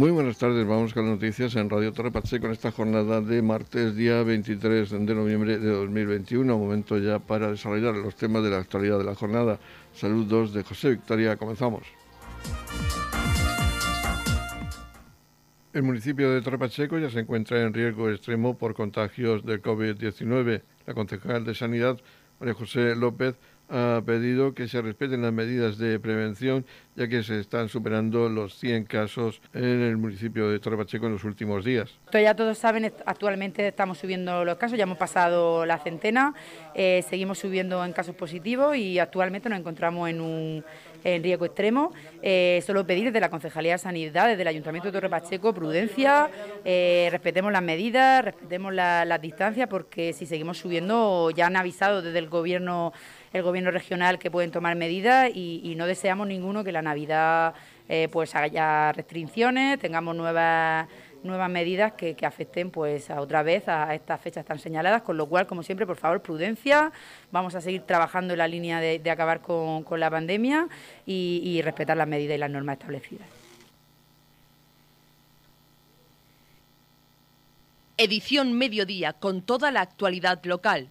Muy buenas tardes, vamos con las noticias en Radio Torre Pacheco en esta jornada de martes, día 23 de noviembre de 2021. Momento ya para desarrollar los temas de la actualidad de la jornada. Saludos de José Victoria, comenzamos. El municipio de Torre Pacheco ya se encuentra en riesgo extremo por contagios de COVID-19. La concejal de Sanidad, María José López, ha pedido que se respeten las medidas de prevención, ya que se están superando los 100 casos en el municipio de Torre Pacheco en los últimos días. Ya todos saben, actualmente estamos subiendo los casos, ya hemos pasado la centena, eh, seguimos subiendo en casos positivos y actualmente nos encontramos en un en riesgo extremo. Eh, solo pedir desde la Concejalía de Sanidad, desde el Ayuntamiento de Torre Pacheco, prudencia, eh, respetemos las medidas, respetemos las distancias, porque si seguimos subiendo, ya han avisado desde el Gobierno el gobierno regional que pueden tomar medidas y, no deseamos ninguno que la Navidad eh, pues haya restricciones, tengamos nuevas nuevas medidas que, afecten pues a otra vez a estas fechas tan señaladas, con lo cual, como siempre, por favor, prudencia, vamos a seguir trabajando en la línea de, acabar con, la pandemia y, y respetar las medidas y las normas establecidas. Edición Mediodía con toda la actualidad local.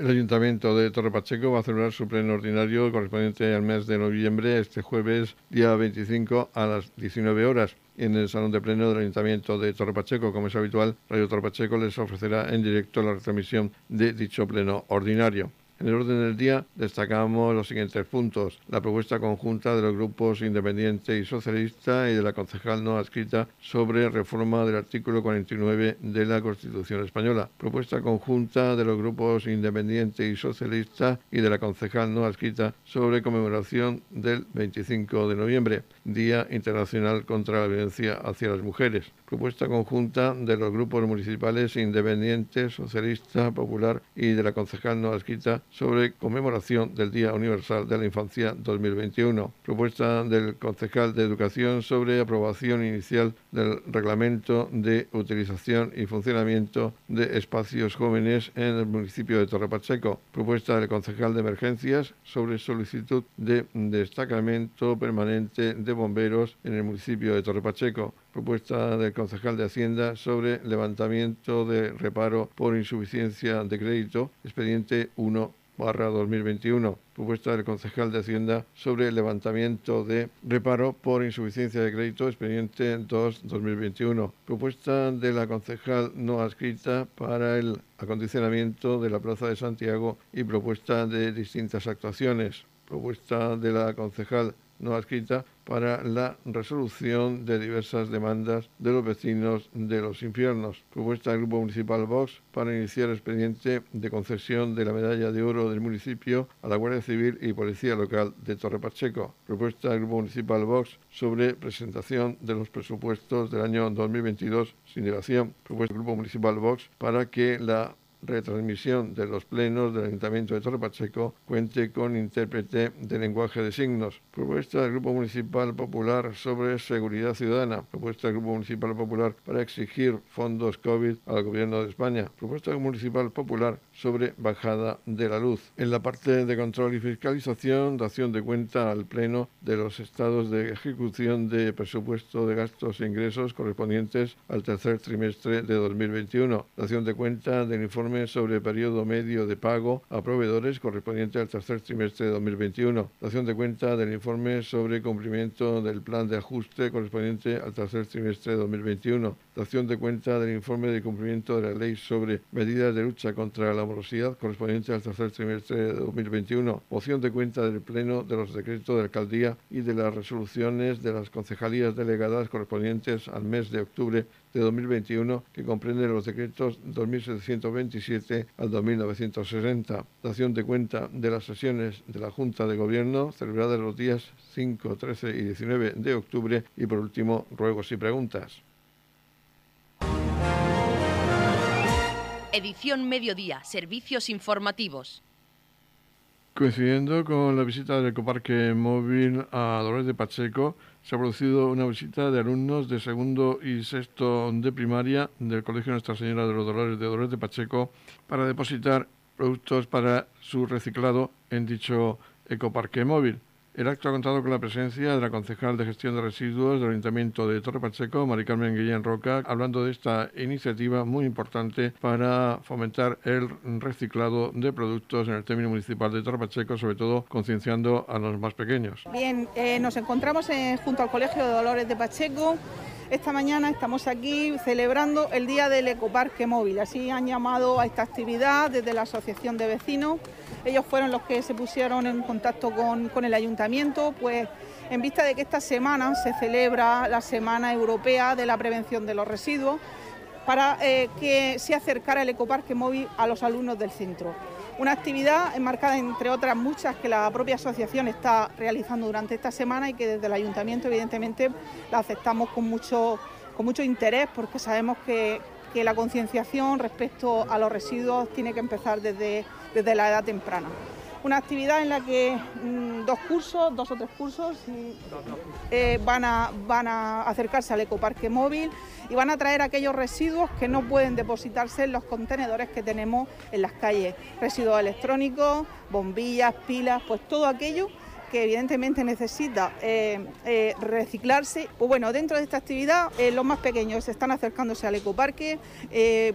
El Ayuntamiento de Torre Pacheco va a celebrar su pleno ordinario correspondiente al mes de noviembre, este jueves, día 25, a las 19 horas. En el Salón de Pleno del Ayuntamiento de Torre Pacheco, como es habitual, Radio Torre Pacheco les ofrecerá en directo la retransmisión de dicho pleno ordinario. En el orden del día destacamos los siguientes puntos. La propuesta conjunta de los grupos independiente y socialista y de la concejal no adscrita sobre reforma del artículo 49 de la Constitución española. Propuesta conjunta de los grupos independiente y socialista y de la concejal no adscrita sobre conmemoración del 25 de noviembre, Día Internacional contra la Violencia hacia las Mujeres propuesta conjunta de los grupos municipales independientes, socialista, popular y de la concejal no adscrita sobre conmemoración del Día Universal de la Infancia 2021. Propuesta del concejal de Educación sobre aprobación inicial del reglamento de utilización y funcionamiento de espacios jóvenes en el municipio de Torrepacheco. Propuesta del concejal de Emergencias sobre solicitud de destacamento permanente de bomberos en el municipio de Torrepacheco propuesta del concejal de Hacienda sobre levantamiento de reparo por insuficiencia de crédito, expediente 1 barra 2021. Propuesta del concejal de Hacienda sobre levantamiento de reparo por insuficiencia de crédito, expediente 2-2021. Propuesta de la concejal no adscrita para el acondicionamiento de la Plaza de Santiago y propuesta de distintas actuaciones. Propuesta de la concejal no adscrita para la resolución de diversas demandas de los vecinos de los infiernos. Propuesta del Grupo Municipal Vox para iniciar expediente de concesión de la medalla de oro del municipio a la Guardia Civil y Policía Local de Torre Pacheco. Propuesta del Grupo Municipal Vox sobre presentación de los presupuestos del año 2022 sin dilación. Propuesta del Grupo Municipal Vox para que la retransmisión de los plenos del Ayuntamiento de Torre Pacheco cuente con intérprete de lenguaje de signos. Propuesta del Grupo Municipal Popular sobre seguridad ciudadana. Propuesta del Grupo Municipal Popular para exigir fondos COVID al Gobierno de España. Propuesta del Municipal Popular sobre bajada de la luz. En la parte de control y fiscalización, dación de cuenta al Pleno de los estados de ejecución de presupuesto de gastos e ingresos correspondientes al tercer trimestre de 2021. Dación de cuenta del informe sobre periodo medio de pago a proveedores correspondiente al tercer trimestre de 2021. Dación de cuenta del informe sobre cumplimiento del plan de ajuste correspondiente al tercer trimestre de 2021. Dación de cuenta del informe de cumplimiento de la ley sobre medidas de lucha contra la morosidad correspondiente al tercer trimestre de 2021, moción de cuenta del Pleno de los decretos de alcaldía y de las resoluciones de las concejalías delegadas correspondientes al mes de octubre de 2021, que comprende los decretos 2727 al 2960. Dación de cuenta de las sesiones de la Junta de Gobierno celebradas los días 5, 13 y 19 de octubre y por último, ruegos y preguntas. Edición Mediodía, Servicios Informativos. Coincidiendo con la visita del Ecoparque Móvil a Dolores de Pacheco, se ha producido una visita de alumnos de segundo y sexto de primaria del Colegio Nuestra Señora de los Dolores de Dolores de Pacheco para depositar productos para su reciclado en dicho Ecoparque Móvil. El acto ha contado con la presencia de la concejal de gestión de residuos del Ayuntamiento de Torre Pacheco, Mari Carmen Guillén Roca, hablando de esta iniciativa muy importante para fomentar el reciclado de productos en el término municipal de Torre Pacheco, sobre todo concienciando a los más pequeños. Bien, eh, nos encontramos junto al Colegio de Dolores de Pacheco. Esta mañana estamos aquí celebrando el Día del Ecoparque Móvil. Así han llamado a esta actividad desde la Asociación de Vecinos ellos fueron los que se pusieron en contacto con, el ayuntamiento, pues en vista de que esta semana se celebra la Semana Europea de la Prevención de los Residuos, para eh, que se acercara el ecoparque móvil a los alumnos del centro. Una actividad enmarcada entre otras muchas que la propia asociación está realizando durante esta semana y que desde el ayuntamiento evidentemente la aceptamos con mucho, con mucho interés porque sabemos que, que la concienciación respecto a los residuos tiene que empezar desde, desde la edad temprana. Una actividad en la que mm, dos cursos, dos o tres cursos, eh, van, a, van a acercarse al ecoparque móvil y van a traer aquellos residuos que no pueden depositarse en los contenedores que tenemos en las calles. Residuos electrónicos, bombillas, pilas, pues todo aquello que evidentemente necesita eh, eh, reciclarse. Bueno, dentro de esta actividad eh, los más pequeños están acercándose al ecoparque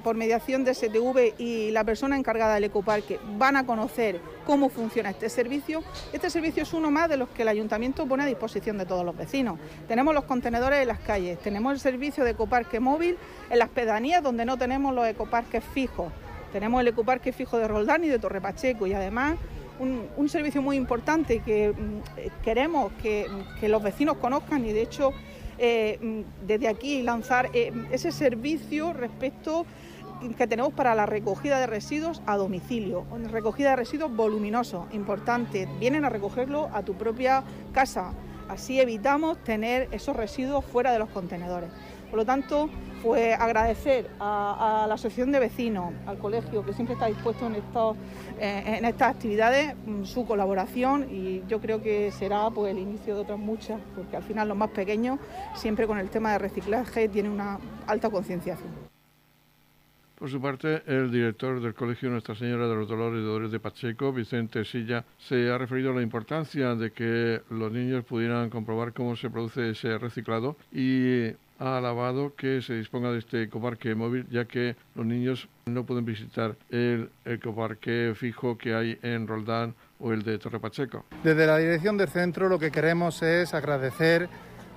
por mediación de STV y la persona encargada del ecoparque van a conocer cómo funciona este servicio. Este servicio es uno más de los que el ayuntamiento pone a disposición de todos los vecinos. Tenemos los contenedores en las calles, tenemos el servicio de ecoparque móvil en las pedanías donde no tenemos los ecoparques fijos. Tenemos el ecoparque fijo de Roldán y de Torre Pacheco y además un, servicio muy importante que mm, queremos que, los vecinos conozcan y de hecho eh, mm, desde aquí lanzar eh, ese servicio respecto que tenemos para la recogida de residuos a domicilio, recogida de residuos voluminosos, importante, vienen a recogerlo a tu propia casa, así evitamos tener esos residuos fuera de los contenedores. Por lo tanto, pues agradecer a, la asociación de vecinos, al colegio que siempre está dispuesto en, estos, eh, en estas actividades, mm, su colaboración y yo creo que será pues el inicio de otras muchas, porque al final los más pequeños siempre con el tema de reciclaje tienen una alta concienciación. Por su parte, el director del Colegio Nuestra Señora de los Dolores de Dolores de Pacheco, Vicente Silla, se ha referido a la importancia de que los niños pudieran comprobar cómo se produce ese reciclado y ha alabado que se disponga de este ecoparque móvil, ya que los niños no pueden visitar el ecoparque fijo que hay en Roldán o el de Torre Pacheco. Desde la dirección del centro lo que queremos es agradecer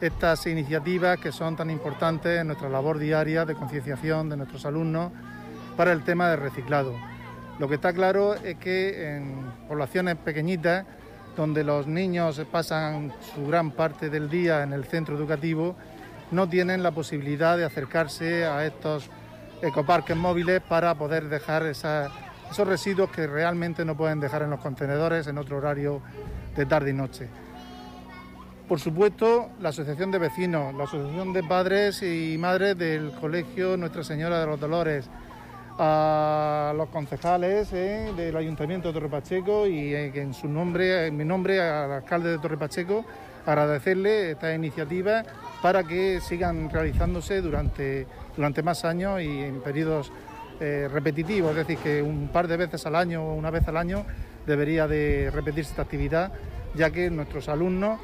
estas iniciativas que son tan importantes en nuestra labor diaria de concienciación de nuestros alumnos para el tema del reciclado. Lo que está claro es que en poblaciones pequeñitas, donde los niños pasan su gran parte del día en el centro educativo, no tienen la posibilidad de acercarse a estos ecoparques móviles para poder dejar esos residuos que realmente no pueden dejar en los contenedores en otro horario de tarde y noche. Por supuesto, la Asociación de Vecinos, la Asociación de Padres y Madres del Colegio Nuestra Señora de los Dolores, a los concejales eh, del Ayuntamiento de Torre Pacheco y eh, en su nombre, en mi nombre, al alcalde de Torre Pacheco, agradecerle esta iniciativa para que sigan realizándose durante, durante más años y en periodos eh, repetitivos, es decir, que un par de veces al año o una vez al año debería de repetirse esta actividad, ya que nuestros alumnos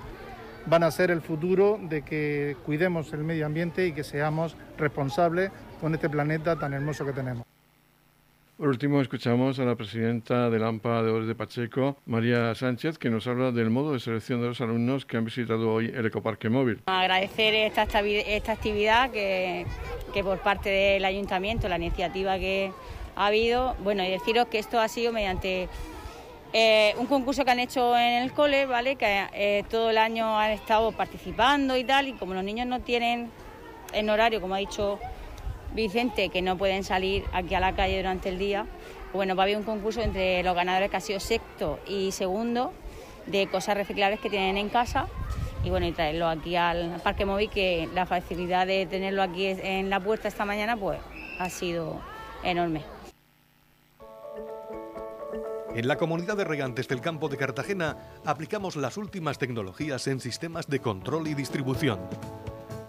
van a ser el futuro de que cuidemos el medio ambiente y que seamos responsables con este planeta tan hermoso que tenemos. Por último, escuchamos a la presidenta del AMPA de Ores de Pacheco, María Sánchez, que nos habla del modo de selección de los alumnos que han visitado hoy el Ecoparque Móvil. Agradecer esta, esta actividad que, que por parte del ayuntamiento, la iniciativa que ha habido, bueno, y deciros que esto ha sido mediante eh, un concurso que han hecho en el cole, ¿vale? Que eh, todo el año han estado participando y tal, y como los niños no tienen en horario, como ha dicho Vicente, que no pueden salir aquí a la calle durante el día, bueno, va a haber un concurso entre los ganadores que ha sido sexto y segundo de cosas reciclables que tienen en casa y bueno, y traerlo aquí al Parque Móvil, que la facilidad de tenerlo aquí en la puerta esta mañana pues ha sido enorme. En la comunidad de regantes del campo de Cartagena aplicamos las últimas tecnologías en sistemas de control y distribución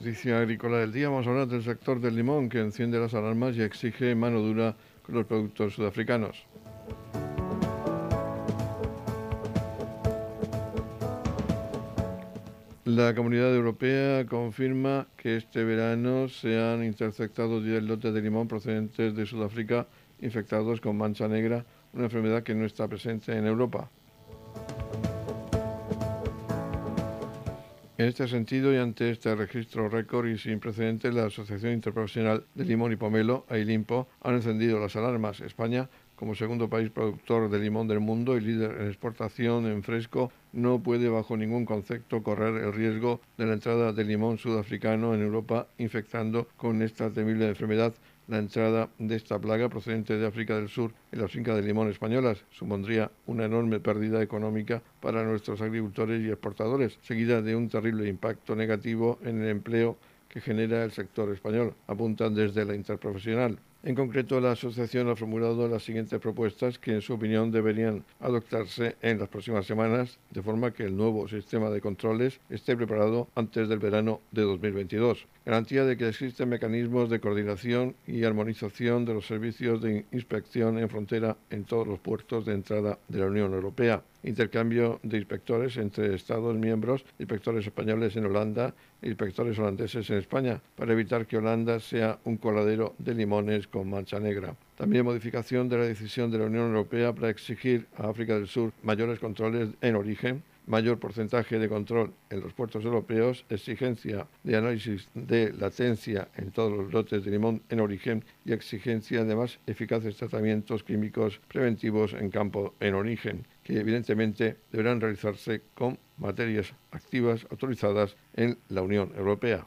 Noticia agrícola del día vamos a hablar del sector del limón que enciende las alarmas y exige mano dura con los productos sudafricanos. La Comunidad Europea confirma que este verano se han interceptado 10 lotes de limón procedentes de Sudáfrica infectados con mancha negra, una enfermedad que no está presente en Europa. En este sentido y ante este registro récord y sin precedentes, la Asociación Interprofesional de Limón y Pomelo, AILIMPO, han encendido las alarmas. España como segundo país productor de limón del mundo y líder en exportación en fresco, no puede bajo ningún concepto correr el riesgo de la entrada de limón sudafricano en Europa, infectando con esta temible enfermedad la entrada de esta plaga procedente de África del Sur en las fincas de limón españolas supondría una enorme pérdida económica para nuestros agricultores y exportadores, seguida de un terrible impacto negativo en el empleo que genera el sector español, apuntan desde la interprofesional. En concreto, la asociación ha formulado las siguientes propuestas que, en su opinión, deberían adoptarse en las próximas semanas, de forma que el nuevo sistema de controles esté preparado antes del verano de 2022. Garantía de que existen mecanismos de coordinación y armonización de los servicios de inspección en frontera en todos los puertos de entrada de la Unión Europea. Intercambio de inspectores entre Estados miembros, inspectores españoles en Holanda e inspectores holandeses en España, para evitar que Holanda sea un coladero de limones con mancha negra. También modificación de la decisión de la Unión Europea para exigir a África del Sur mayores controles en origen, mayor porcentaje de control en los puertos europeos, exigencia de análisis de latencia en todos los lotes de limón en origen y exigencia de más eficaces tratamientos químicos preventivos en campo en origen, que evidentemente deberán realizarse con materias activas autorizadas en la Unión Europea.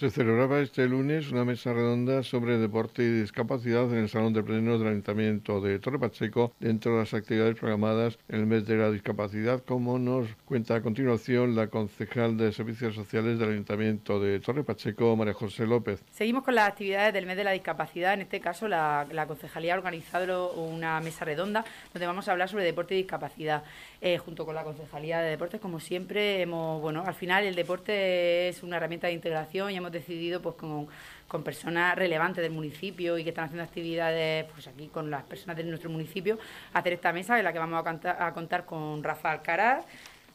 Se celebraba este lunes una mesa redonda sobre deporte y discapacidad en el Salón de Plenos del Ayuntamiento de Torre Pacheco dentro de las actividades programadas en el mes de la discapacidad, como nos cuenta a continuación la concejal de Servicios Sociales del Ayuntamiento de Torre Pacheco, María José López. Seguimos con las actividades del mes de la discapacidad. En este caso, la, concejalía ha organizado una mesa redonda donde vamos a hablar sobre deporte y discapacidad. Eh, junto con la concejalía de deportes, como siempre, hemos, bueno, al final el deporte es una herramienta de integración y hemos decidido pues con, con personas relevantes del municipio y que están haciendo actividades pues aquí con las personas de nuestro municipio hacer esta mesa en la que vamos a, contar con Rafa Alcaraz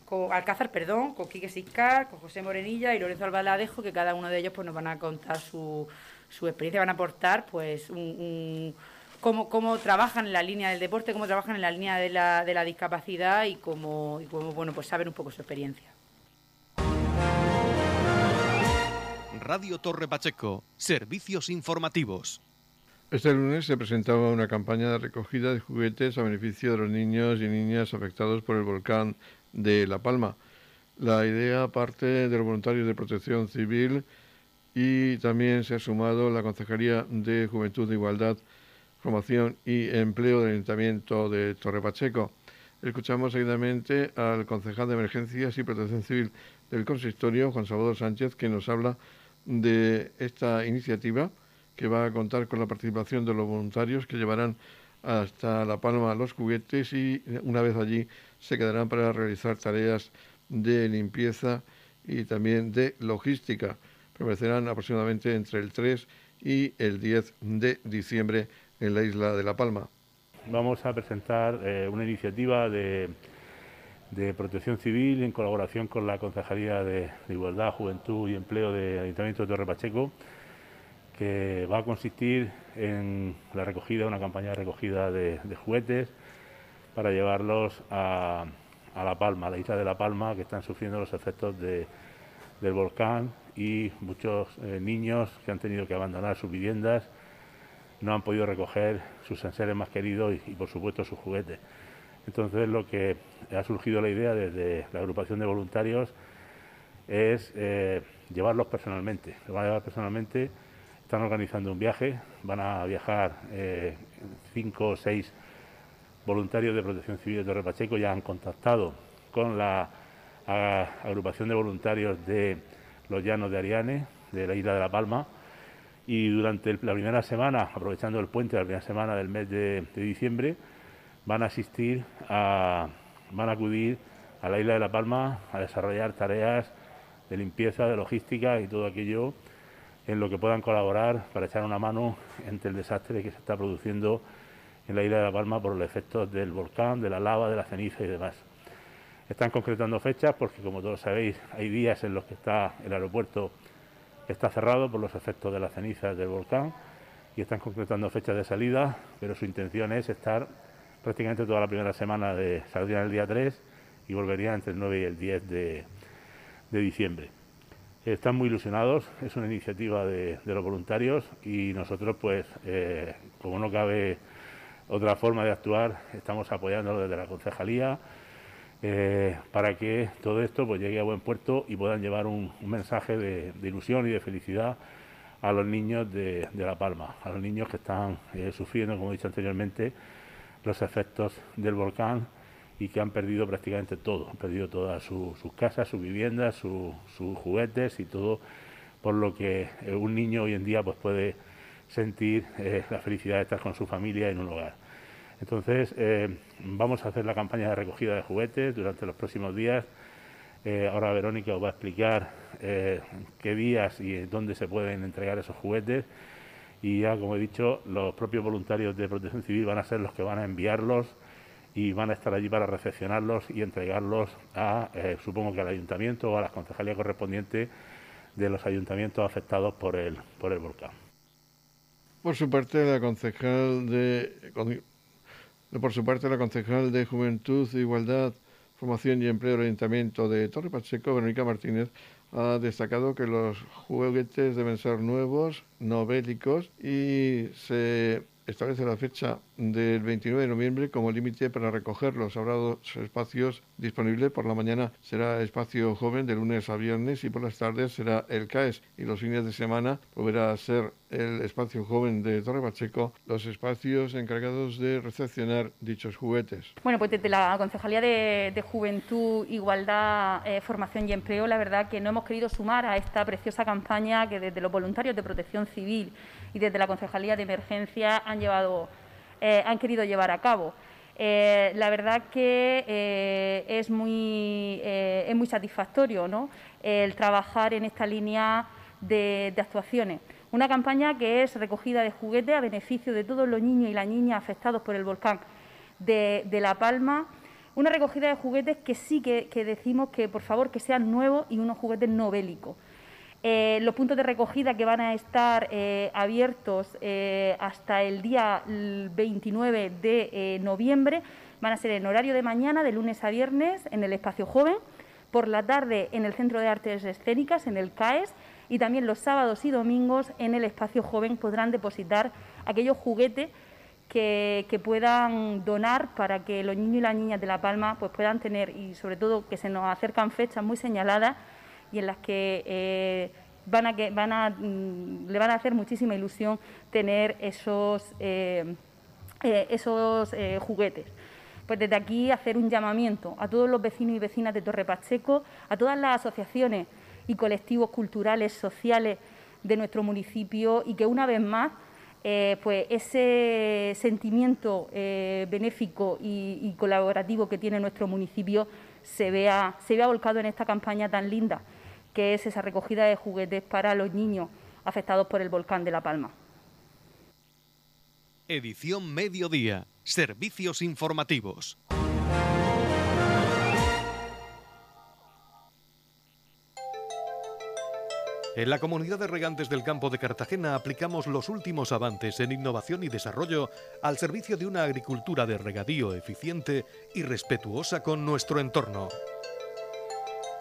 con Alcázar, perdón, con Quique Siscar, con José Morenilla y Lorenzo Albaladejo, que cada uno de ellos pues nos van a contar su, su experiencia, van a aportar pues un, cómo, cómo, trabajan en la línea del deporte, cómo trabajan en la línea de la, de la discapacidad y cómo, y cómo bueno pues saber un poco su experiencia. Radio Torre Pacheco, servicios informativos. Este lunes se presentaba una campaña de recogida de juguetes a beneficio de los niños y niñas afectados por el volcán de La Palma. La idea parte de los voluntarios de protección civil y también se ha sumado la Consejería de Juventud, Igualdad, Formación y Empleo del Ayuntamiento de Torre Pacheco. Escuchamos seguidamente al concejal de Emergencias y Protección Civil del Consistorio, Juan Salvador Sánchez, que nos habla esta iniciativa que va a contar con la participación de los voluntarios que llevarán hasta La Palma los juguetes y una vez allí se quedarán para realizar tareas de limpieza y también de logística. Permanecerán aproximadamente entre el 3 y el 10 de diciembre en la isla de La Palma. vamos a presentar una iniciativa de, protección civil en colaboración con la Concejalía de, Igualdad, Juventud y Empleo del Ayuntamiento de Torre Pacheco, que va a consistir en la recogida, una campaña de recogida de, juguetes para llevarlos a, La Palma, a la isla de La Palma, que están sufriendo los efectos del volcán y muchos eh, niños que han tenido que abandonar sus viviendas no han podido recoger sus enseres más queridos y, por supuesto sus juguetes. Entonces lo que ha surgido la idea desde la agrupación de voluntarios es eh, llevarlos personalmente. Los van a llevar personalmente están organizando un viaje, van a viajar eh, cinco o seis voluntarios de Protección Civil de Torre Pacheco, ya han contactado con la agrupación de voluntarios de los Llanos de Ariane, de la isla de La Palma, y durante la primera semana, aprovechando el puente la primera semana del mes de, diciembre, van a asistir a, van a acudir a la isla de La Palma a desarrollar tareas de limpieza, de logística y todo aquello en lo que puedan colaborar para echar una mano entre el desastre que se está produciendo en la isla de La Palma por los efectos del volcán, de la lava, de la ceniza y demás. Están concretando fechas porque, como todos sabéis, hay días en los que está el aeropuerto está cerrado por los efectos de las cenizas del volcán y están concretando fechas de salida, pero su intención es estar prácticamente toda la primera semana de saldrían el día 3 y volverían entre el 9 y el 10 de diciembre. Están muy ilusionados, es una iniciativa de, los voluntarios y nosotros, pues, eh, como no cabe otra forma de actuar, estamos apoyándolo desde la concejalía eh, para que todo esto pues, llegue a buen puerto y puedan llevar un, mensaje de, ilusión y de felicidad a los niños de, La Palma, a los niños que están eh, sufriendo, como he dicho anteriormente, los efectos del volcán y que han perdido prácticamente todo, han perdido todas sus casas, sus viviendas, sus juguetes y todo, por lo que eh, un niño hoy en día pues puede sentir eh, la felicidad de estar con su familia en un hogar. Entonces, eh, vamos a hacer la campaña de recogida de juguetes durante los próximos días. ahora Verónica os va a explicar qué días y dónde se pueden entregar esos juguetes. Y ya, como he dicho, los propios voluntarios de Protección Civil van a ser los que van a enviarlos y van a estar allí para recepcionarlos y entregarlos a, eh, supongo que al ayuntamiento o a la concejalía correspondiente de los ayuntamientos afectados por el, por el volcán. Por su parte, la concejal de, por su parte, la concejal de Juventud, Igualdad, Formación y Empleo del Ayuntamiento de Torre Pacheco, Verónica Martínez, ha destacado que los juguetes deben ser nuevos, no bélicos y se establece la fecha del 29 de noviembre como límite para recogerlos. Habrá dos espacios disponibles. Por la mañana será espacio joven de lunes a viernes y por las tardes será el CAES. Y los fines de semana volverá a ser el espacio joven de Torre Pacheco los espacios encargados de recepcionar dichos juguetes. Bueno, pues desde la Concejalía de, Juventud, Igualdad, eh, Formación y Empleo, la verdad que no hemos querido sumar a esta preciosa campaña que desde los voluntarios de protección civil y desde la Concejalía de Emergencia han, llevado, eh, han querido llevar a cabo. Eh, la verdad que eh, es, muy, es muy satisfactorio ¿no? el trabajar en esta línea de, actuaciones. Una campaña que es recogida de juguetes a beneficio de todos los niños y las niñas afectados por el volcán de, La Palma. Una recogida de juguetes que sí que, que, decimos que por favor que sean nuevos y unos juguetes no bélicos. Eh, los puntos de recogida que van a estar eh, abiertos eh, hasta el día 29 de noviembre van a ser en horario de mañana, de lunes a viernes, en el espacio joven, por la tarde en el Centro de Artes Escénicas, en el CAES, y también los sábados y domingos en el espacio joven podrán depositar aquellos juguetes que, puedan donar para que los niños y las niñas de La Palma pues, puedan tener, y sobre todo que se nos acercan fechas muy señaladas, y en las que eh, van a, van a, mm, le van a hacer muchísima ilusión tener esos, eh, eh, esos juguetes. Pues desde aquí hacer un llamamiento a todos los vecinos y vecinas de Torre Pacheco, a todas las asociaciones y colectivos culturales, sociales de nuestro municipio y que una vez más pues ese sentimiento benéfico y, y, colaborativo que tiene nuestro municipio se vea, se vea volcado en esta campaña tan linda que es esa recogida de juguetes para los niños afectados por el volcán de La Palma. Edición Mediodía Servicios informativos. En la comunidad de regantes del campo de Cartagena aplicamos los últimos avances en innovación y desarrollo al servicio de una agricultura de regadío eficiente y respetuosa con nuestro entorno.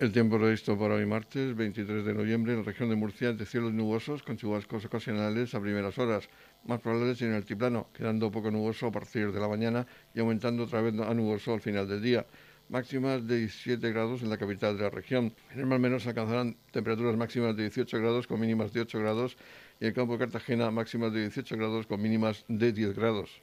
El tiempo previsto para hoy martes 23 de noviembre en la región de Murcia de cielos nubosos con chubascos ocasionales a primeras horas, más probables en el altiplano, quedando poco nuboso a partir de la mañana y aumentando otra vez a nuboso al final del día. Máximas de 17 grados en la capital de la región. En el mar menos alcanzarán temperaturas máximas de 18 grados con mínimas de 8 grados y el campo de Cartagena máximas de 18 grados con mínimas de 10 grados.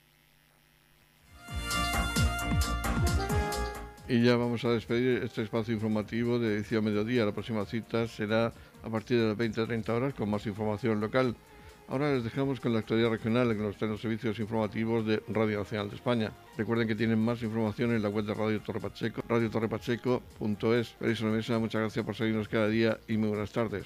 Y ya vamos a despedir este espacio informativo de edición mediodía. La próxima cita será a partir de las 20-30 horas con más información local. Ahora les dejamos con la actualidad regional en los servicios informativos de Radio Nacional de España. Recuerden que tienen más información en la web de Radio Torre Pacheco, radiotorrepacheco.es. Feliz Mesa, muchas gracias por seguirnos cada día y muy buenas tardes.